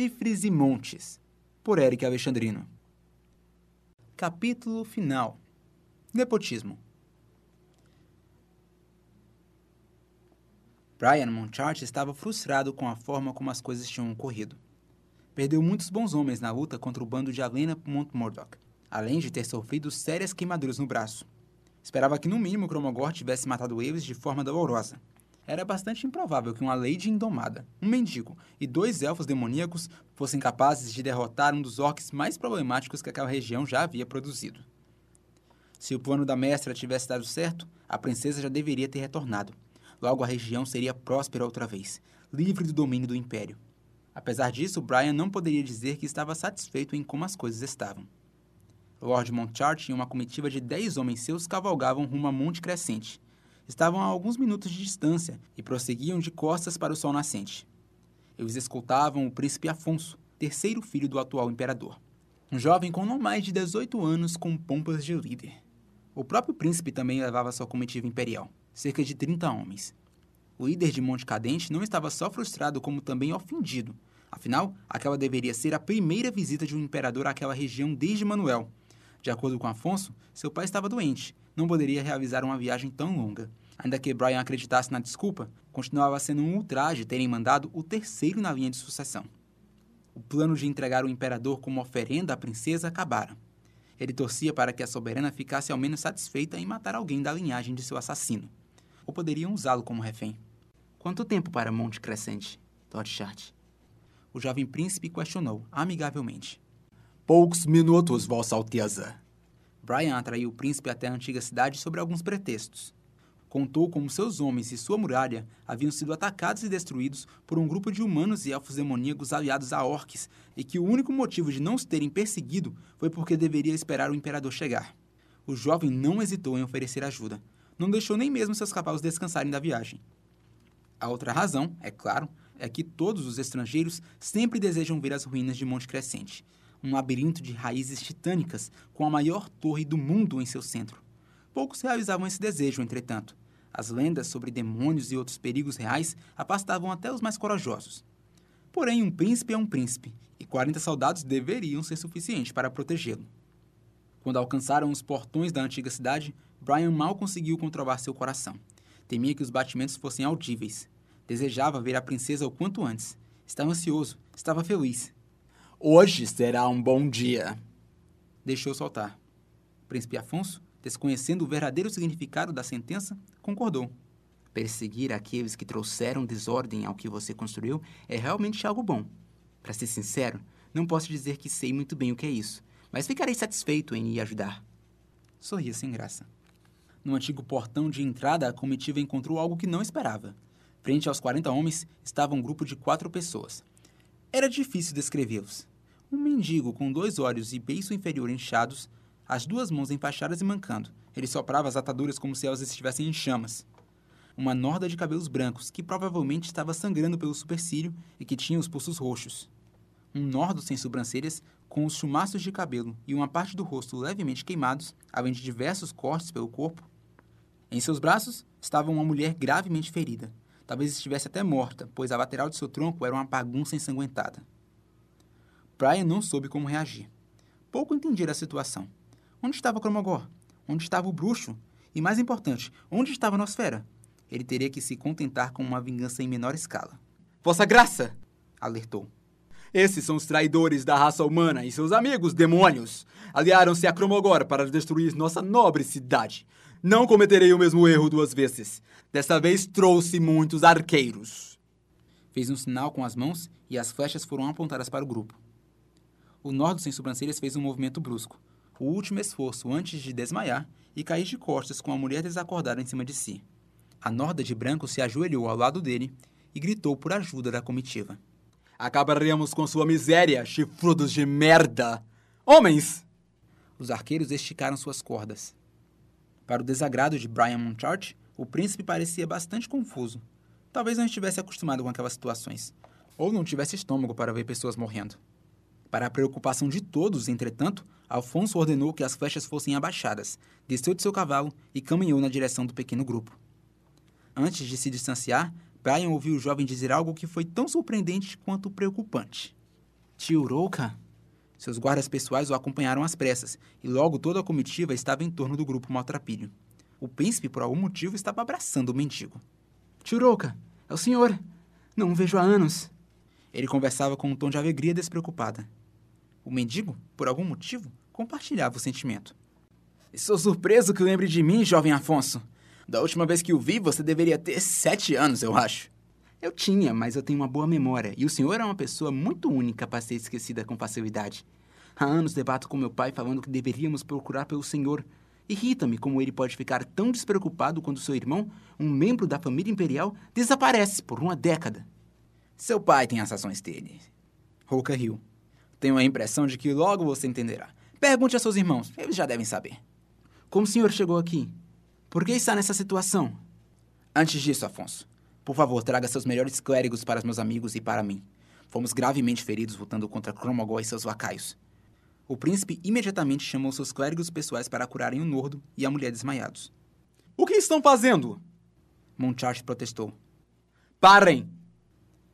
Chifres e Montes, por Eric Alexandrino. Capítulo final: Nepotismo. Brian Monchart estava frustrado com a forma como as coisas tinham ocorrido. Perdeu muitos bons homens na luta contra o bando de Alena Montmordock, além de ter sofrido sérias queimaduras no braço. Esperava que no mínimo Cromogor tivesse matado eles de forma dolorosa. Era bastante improvável que uma Lady Indomada, um mendigo e dois elfos demoníacos fossem capazes de derrotar um dos orcs mais problemáticos que aquela região já havia produzido. Se o plano da mestra tivesse dado certo, a princesa já deveria ter retornado. Logo a região seria próspera outra vez, livre do domínio do Império. Apesar disso, Brian não poderia dizer que estava satisfeito em como as coisas estavam. Lord Montchart e uma comitiva de dez homens seus cavalgavam rumo a Monte Crescente. Estavam a alguns minutos de distância e prosseguiam de costas para o sol nascente. Eles escoltavam o príncipe Afonso, terceiro filho do atual imperador. Um jovem com não mais de 18 anos com pompas de líder. O próprio príncipe também levava sua comitiva imperial, cerca de 30 homens. O líder de Monte Cadente não estava só frustrado, como também ofendido. Afinal, aquela deveria ser a primeira visita de um imperador àquela região desde Manuel, de acordo com Afonso, seu pai estava doente, não poderia realizar uma viagem tão longa. Ainda que Brian acreditasse na desculpa, continuava sendo um ultraje terem mandado o terceiro na linha de sucessão. O plano de entregar o imperador como oferenda à princesa acabara. Ele torcia para que a soberana ficasse ao menos satisfeita em matar alguém da linhagem de seu assassino. Ou poderiam usá-lo como refém. Quanto tempo para Monte Crescente, Lord Chart? O jovem príncipe questionou, amigavelmente. Poucos minutos, Vossa Alteza. Brian atraiu o príncipe até a antiga cidade sobre alguns pretextos. Contou como seus homens e sua muralha haviam sido atacados e destruídos por um grupo de humanos e elfos demoníacos aliados a orques, e que o único motivo de não os terem perseguido foi porque deveria esperar o imperador chegar. O jovem não hesitou em oferecer ajuda. Não deixou nem mesmo seus cavalos descansarem da viagem. A outra razão, é claro, é que todos os estrangeiros sempre desejam ver as ruínas de Monte Crescente, um labirinto de raízes titânicas com a maior torre do mundo em seu centro. Poucos realizavam esse desejo, entretanto. As lendas sobre demônios e outros perigos reais afastavam até os mais corajosos. Porém, um príncipe é um príncipe, e 40 soldados deveriam ser suficientes para protegê-lo. Quando alcançaram os portões da antiga cidade, Brian mal conseguiu controlar seu coração. Temia que os batimentos fossem audíveis. Desejava ver a princesa o quanto antes. Estava ansioso, estava feliz. Hoje será um bom dia. Deixou soltar. O príncipe Afonso, desconhecendo o verdadeiro significado da sentença, concordou. Perseguir aqueles que trouxeram desordem ao que você construiu é realmente algo bom. Para ser sincero, não posso dizer que sei muito bem o que é isso, mas ficarei satisfeito em lhe ajudar. Sorria sem graça. No antigo portão de entrada, a comitiva encontrou algo que não esperava. Frente aos 40 homens estava um grupo de quatro pessoas, era difícil descrevê-los. Um mendigo com dois olhos e beiço inferior inchados, as duas mãos enfaixadas e mancando. Ele soprava as ataduras como se elas estivessem em chamas. Uma norda de cabelos brancos, que provavelmente estava sangrando pelo supercílio e que tinha os pulsos roxos. Um nordo sem sobrancelhas, com os chumaços de cabelo e uma parte do rosto levemente queimados, além de diversos cortes pelo corpo. Em seus braços estava uma mulher gravemente ferida, Talvez estivesse até morta, pois a lateral de seu tronco era uma bagunça ensanguentada. Brian não soube como reagir. Pouco entendia a situação. Onde estava Cromogor? Onde estava o bruxo? E mais importante, onde estava a Nosfera? Ele teria que se contentar com uma vingança em menor escala. Vossa Graça! alertou. Esses são os traidores da raça humana e seus amigos demônios. Aliaram-se a Cromogor para destruir nossa nobre cidade. Não cometerei o mesmo erro duas vezes. Desta vez trouxe muitos arqueiros. Fez um sinal com as mãos e as flechas foram apontadas para o grupo. O Nordo sem sobrancelhas fez um movimento brusco, o último esforço antes de desmaiar e cair de costas com a mulher desacordada em cima de si. A Norda de branco se ajoelhou ao lado dele e gritou por ajuda da comitiva. Acabaremos com sua miséria, chifrudos de merda! Homens! Os arqueiros esticaram suas cordas. Para o desagrado de Brian Monchart, o príncipe parecia bastante confuso. Talvez não estivesse acostumado com aquelas situações, ou não tivesse estômago para ver pessoas morrendo. Para a preocupação de todos, entretanto, Alfonso ordenou que as flechas fossem abaixadas, desceu de seu cavalo e caminhou na direção do pequeno grupo. Antes de se distanciar, Brian ouviu o jovem dizer algo que foi tão surpreendente quanto preocupante. Tio Rouca? Seus guardas pessoais o acompanharam às pressas, e logo toda a comitiva estava em torno do grupo maltrapilho. O príncipe, por algum motivo, estava abraçando o mendigo. Tio Rouca, é o senhor. Não o vejo há anos. Ele conversava com um tom de alegria despreocupada. O mendigo, por algum motivo, compartilhava o sentimento. Estou surpreso que lembre de mim, jovem Afonso. Da última vez que o vi, você deveria ter sete anos, eu acho. Eu tinha, mas eu tenho uma boa memória, e o senhor é uma pessoa muito única para ser esquecida com facilidade. Há anos debato com meu pai falando que deveríamos procurar pelo senhor. Irrita-me como ele pode ficar tão despreocupado quando seu irmão, um membro da família imperial, desaparece por uma década. Seu pai tem as ações dele. Rouca riu. Tenho a impressão de que logo você entenderá. Pergunte a seus irmãos, eles já devem saber. Como o senhor chegou aqui? Por que está nessa situação? Antes disso, Afonso, por favor, traga seus melhores clérigos para meus amigos e para mim. Fomos gravemente feridos lutando contra Cromogol e seus lacaios. O príncipe imediatamente chamou seus clérigos pessoais para curarem o Nordo e a mulher desmaiados. O que estão fazendo? Monchart protestou. Parem!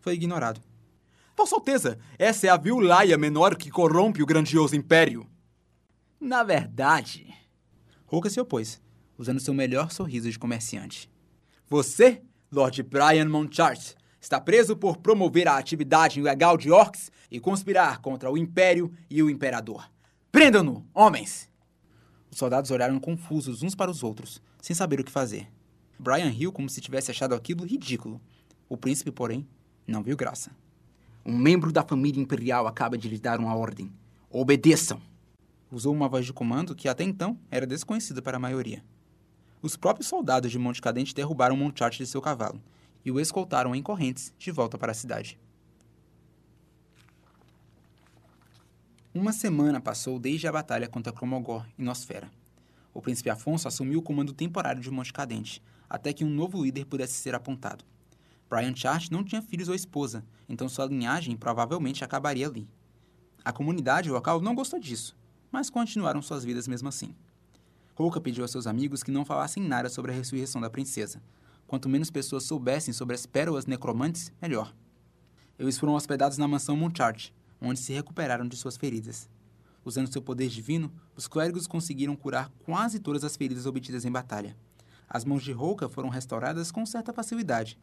Foi ignorado. Vossa Alteza, essa é a viulaia menor que corrompe o grandioso império. Na verdade... Rouca se opôs, usando seu melhor sorriso de comerciante. Você, Lord Brian Monchart, está preso por promover a atividade ilegal de orcs e conspirar contra o Império e o Imperador. Prendam-no, homens! Os soldados olharam confusos uns para os outros, sem saber o que fazer. Brian riu como se tivesse achado aquilo ridículo. O príncipe, porém, não viu graça. Um membro da família imperial acaba de lhes dar uma ordem. Obedeçam! Usou uma voz de comando que até então era desconhecida para a maioria. Os próprios soldados de Monte Cadente derrubaram Monchart de seu cavalo e o escoltaram em correntes de volta para a cidade. Uma semana passou desde a batalha contra Cromogor e Nosfera. O príncipe Afonso assumiu o comando temporário de Monte Cadente, até que um novo líder pudesse ser apontado. Brian Chart não tinha filhos ou esposa, então sua linhagem provavelmente acabaria ali. A comunidade local não gostou disso, mas continuaram suas vidas mesmo assim. Rouca pediu a seus amigos que não falassem nada sobre a ressurreição da princesa, Quanto menos pessoas soubessem sobre as pérolas necromantes, melhor. Eles foram hospedados na mansão Monchart, onde se recuperaram de suas feridas. Usando seu poder divino, os clérigos conseguiram curar quase todas as feridas obtidas em batalha. As mãos de Rouca foram restauradas com certa facilidade.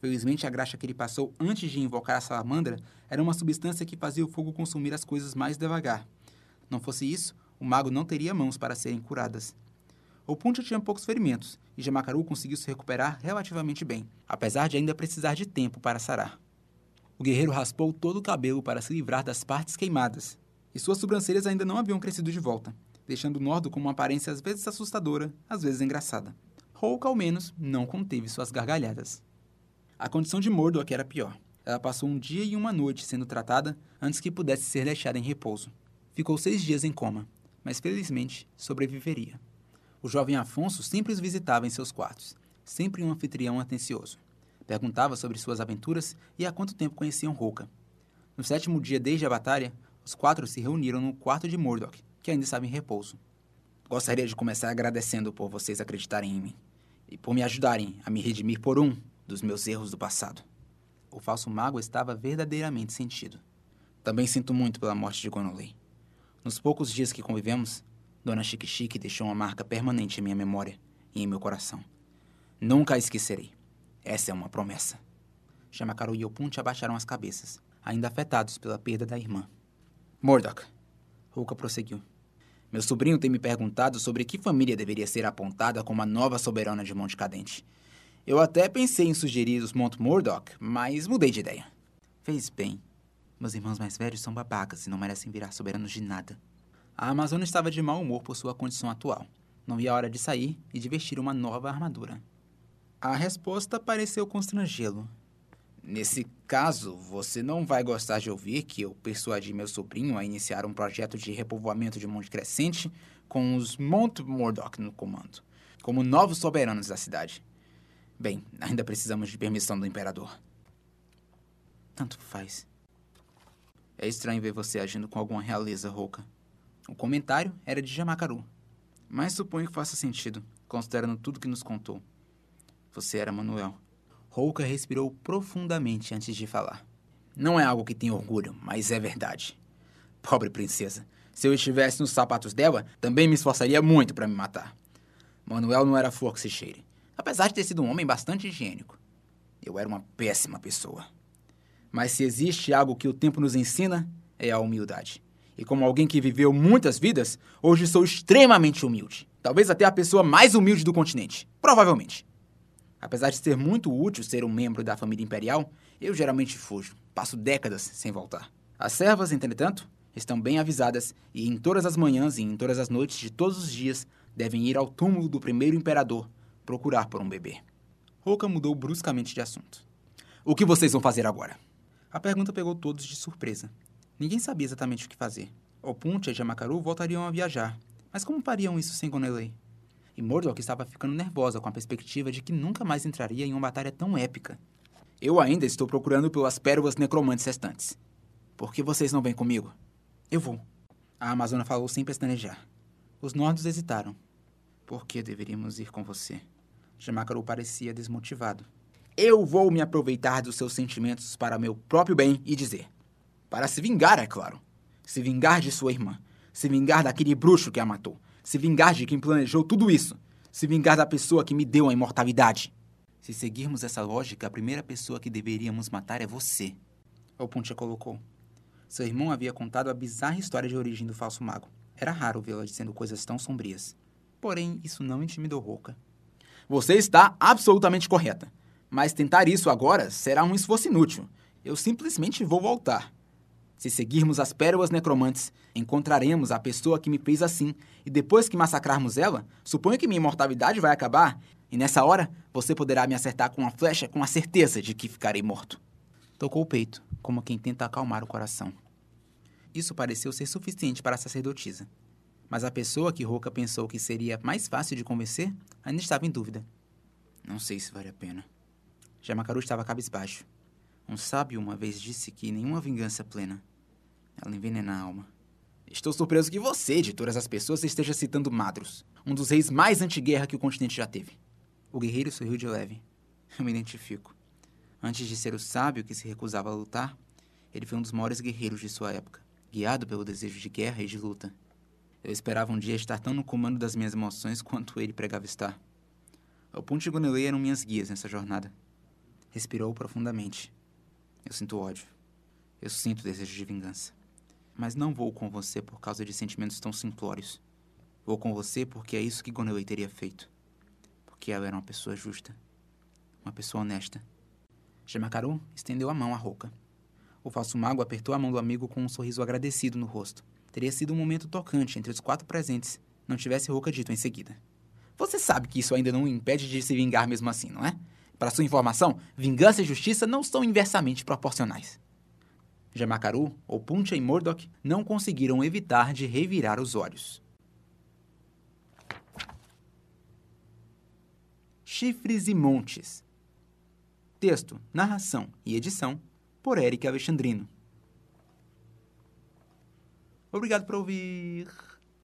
Felizmente, a graxa que ele passou antes de invocar a salamandra era uma substância que fazia o fogo consumir as coisas mais devagar. Não fosse isso, o mago não teria mãos para serem curadas. O Puncha tinha poucos ferimentos e Jamacaru conseguiu se recuperar relativamente bem, apesar de ainda precisar de tempo para sarar. O guerreiro raspou todo o cabelo para se livrar das partes queimadas, e suas sobrancelhas ainda não haviam crescido de volta, deixando Nordo com uma aparência às vezes assustadora, às vezes engraçada. Hulk, ao menos, não conteve suas gargalhadas. A condição de Mordok era pior. Ela passou um dia e uma noite sendo tratada antes que pudesse ser deixada em repouso. Ficou seis dias em coma, mas felizmente sobreviveria. O jovem Afonso sempre os visitava em seus quartos, sempre um anfitrião atencioso. Perguntava sobre suas aventuras e há quanto tempo conheciam Rouca. No sétimo dia desde a batalha, os quatro se reuniram no quarto de Murdoch, que ainda estava em repouso. Gostaria de começar agradecendo por vocês acreditarem em mim e por me ajudarem a me redimir por um dos meus erros do passado. O falso mago estava verdadeiramente sentido. Também sinto muito pela morte de Gonolei. Nos poucos dias que convivemos, Dona Chique Chique deixou uma marca permanente em minha memória e em meu coração. Nunca a esquecerei. Essa é uma promessa. Chamakaru e Opunte abaixaram as cabeças, ainda afetados pela perda da irmã. Mordok, Ruka prosseguiu. Meu sobrinho tem me perguntado sobre que família deveria ser apontada como a nova soberana de Monte Cadente. Eu até pensei em sugerir os Mont Murdoch, mas mudei de ideia. Fez bem. Meus irmãos mais velhos são babacas e não merecem virar soberanos de nada. A Amazônia estava de mau humor por sua condição atual. Não via a hora de sair e de vestir uma nova armadura. A resposta pareceu constrangê-lo. Nesse caso, você não vai gostar de ouvir que eu persuadi meu sobrinho a iniciar um projeto de repovoamento de Monte Crescente com os Mont Murdoch no comando, como novos soberanos da cidade. Bem, ainda precisamos de permissão do imperador. Tanto faz. É estranho ver você agindo com alguma realeza rouca. O comentário era de Jamacaru, mas suponho que faça sentido, considerando tudo que nos contou. Você era Manuel. Rouca respirou profundamente antes de falar. Não é algo que tenho orgulho, mas é verdade. Pobre princesa. Se eu estivesse nos sapatos dela, também me esforçaria muito para me matar. Manuel não era flor que se cheire, apesar de ter sido um homem bastante higiênico. Eu era uma péssima pessoa. Mas se existe algo que o tempo nos ensina, é a humildade. E como alguém que viveu muitas vidas, hoje sou extremamente humilde. Talvez até a pessoa mais humilde do continente. Provavelmente. Apesar de ser muito útil ser um membro da família imperial, eu geralmente fujo. Passo décadas sem voltar. As servas, entretanto, estão bem avisadas e em todas as manhãs e em todas as noites de todos os dias devem ir ao túmulo do primeiro imperador procurar por um bebê. Roca mudou bruscamente de assunto. O que vocês vão fazer agora? A pergunta pegou todos de surpresa. Ninguém sabia exatamente o que fazer. Opuntia e Jamakaru voltariam a viajar, mas como fariam isso sem Gonelei? E Mordok estava ficando nervosa com a perspectiva de que nunca mais entraria em uma batalha tão épica. Eu ainda estou procurando pelas pérolas necromantes restantes. Por que vocês não vêm comigo? Eu vou. A Amazona falou sem pestanejar. Os nordos hesitaram. Por que deveríamos ir com você? Jamakaru parecia desmotivado. Eu vou me aproveitar dos seus sentimentos para meu próprio bem e dizer: para se vingar, é claro. Se vingar de sua irmã. Se vingar daquele bruxo que a matou. Se vingar de quem planejou tudo isso. Se vingar da pessoa que me deu a imortalidade. Se seguirmos essa lógica, a primeira pessoa que deveríamos matar é você. O Pontia colocou. Seu irmão havia contado a bizarra história de origem do falso mago. Era raro vê-la dizendo coisas tão sombrias. Porém, isso não intimidou Roca. Você está absolutamente correta. Mas tentar isso agora será um esforço inútil. Eu simplesmente vou voltar. Se seguirmos as pérolas necromantes, encontraremos a pessoa que me fez assim, e depois que massacrarmos ela, suponho que minha imortalidade vai acabar, e nessa hora você poderá me acertar com uma flecha com a certeza de que ficarei morto. Tocou o peito, como quem tenta acalmar o coração. Isso pareceu ser suficiente para a sacerdotisa. Mas a pessoa que Roca pensou que seria mais fácil de convencer ainda estava em dúvida. Não sei se vale a pena. Jamakaru estava cabisbaixo. Um sábio uma vez disse que nenhuma vingança plena. Ela envenena a alma. Estou surpreso que você, de todas as pessoas, esteja citando Madros, um dos reis mais anti-guerra que o continente já teve. O guerreiro sorriu de leve. Eu me identifico. Antes de ser o sábio que se recusava a lutar, ele foi um dos maiores guerreiros de sua época, guiado pelo desejo de guerra e de luta. Eu esperava um dia estar tão no comando das minhas emoções quanto ele pregava estar. O Ponte Gunelei eram minhas guias nessa jornada. Respirou profundamente. Eu sinto ódio. Eu sinto desejo de vingança. Mas não vou com você por causa de sentimentos tão simplórios. Vou com você porque é isso que Gonelei teria feito. Porque ela era uma pessoa justa. Uma pessoa honesta. Jamakaru estendeu a mão à Roca. O falso mago apertou a mão do amigo com um sorriso agradecido no rosto. Teria sido um momento tocante entre os quatro presentes, não tivesse Roca dito em seguida. Você sabe que isso ainda não o impede de se vingar mesmo assim, não é? Para sua informação, vingança e justiça não são inversamente proporcionais. Jamakaru, Opuntia e Mordok não conseguiram evitar de revirar os olhos. Chifres e Montes. Texto, narração e edição por Eric Alexandrino. Obrigado por ouvir.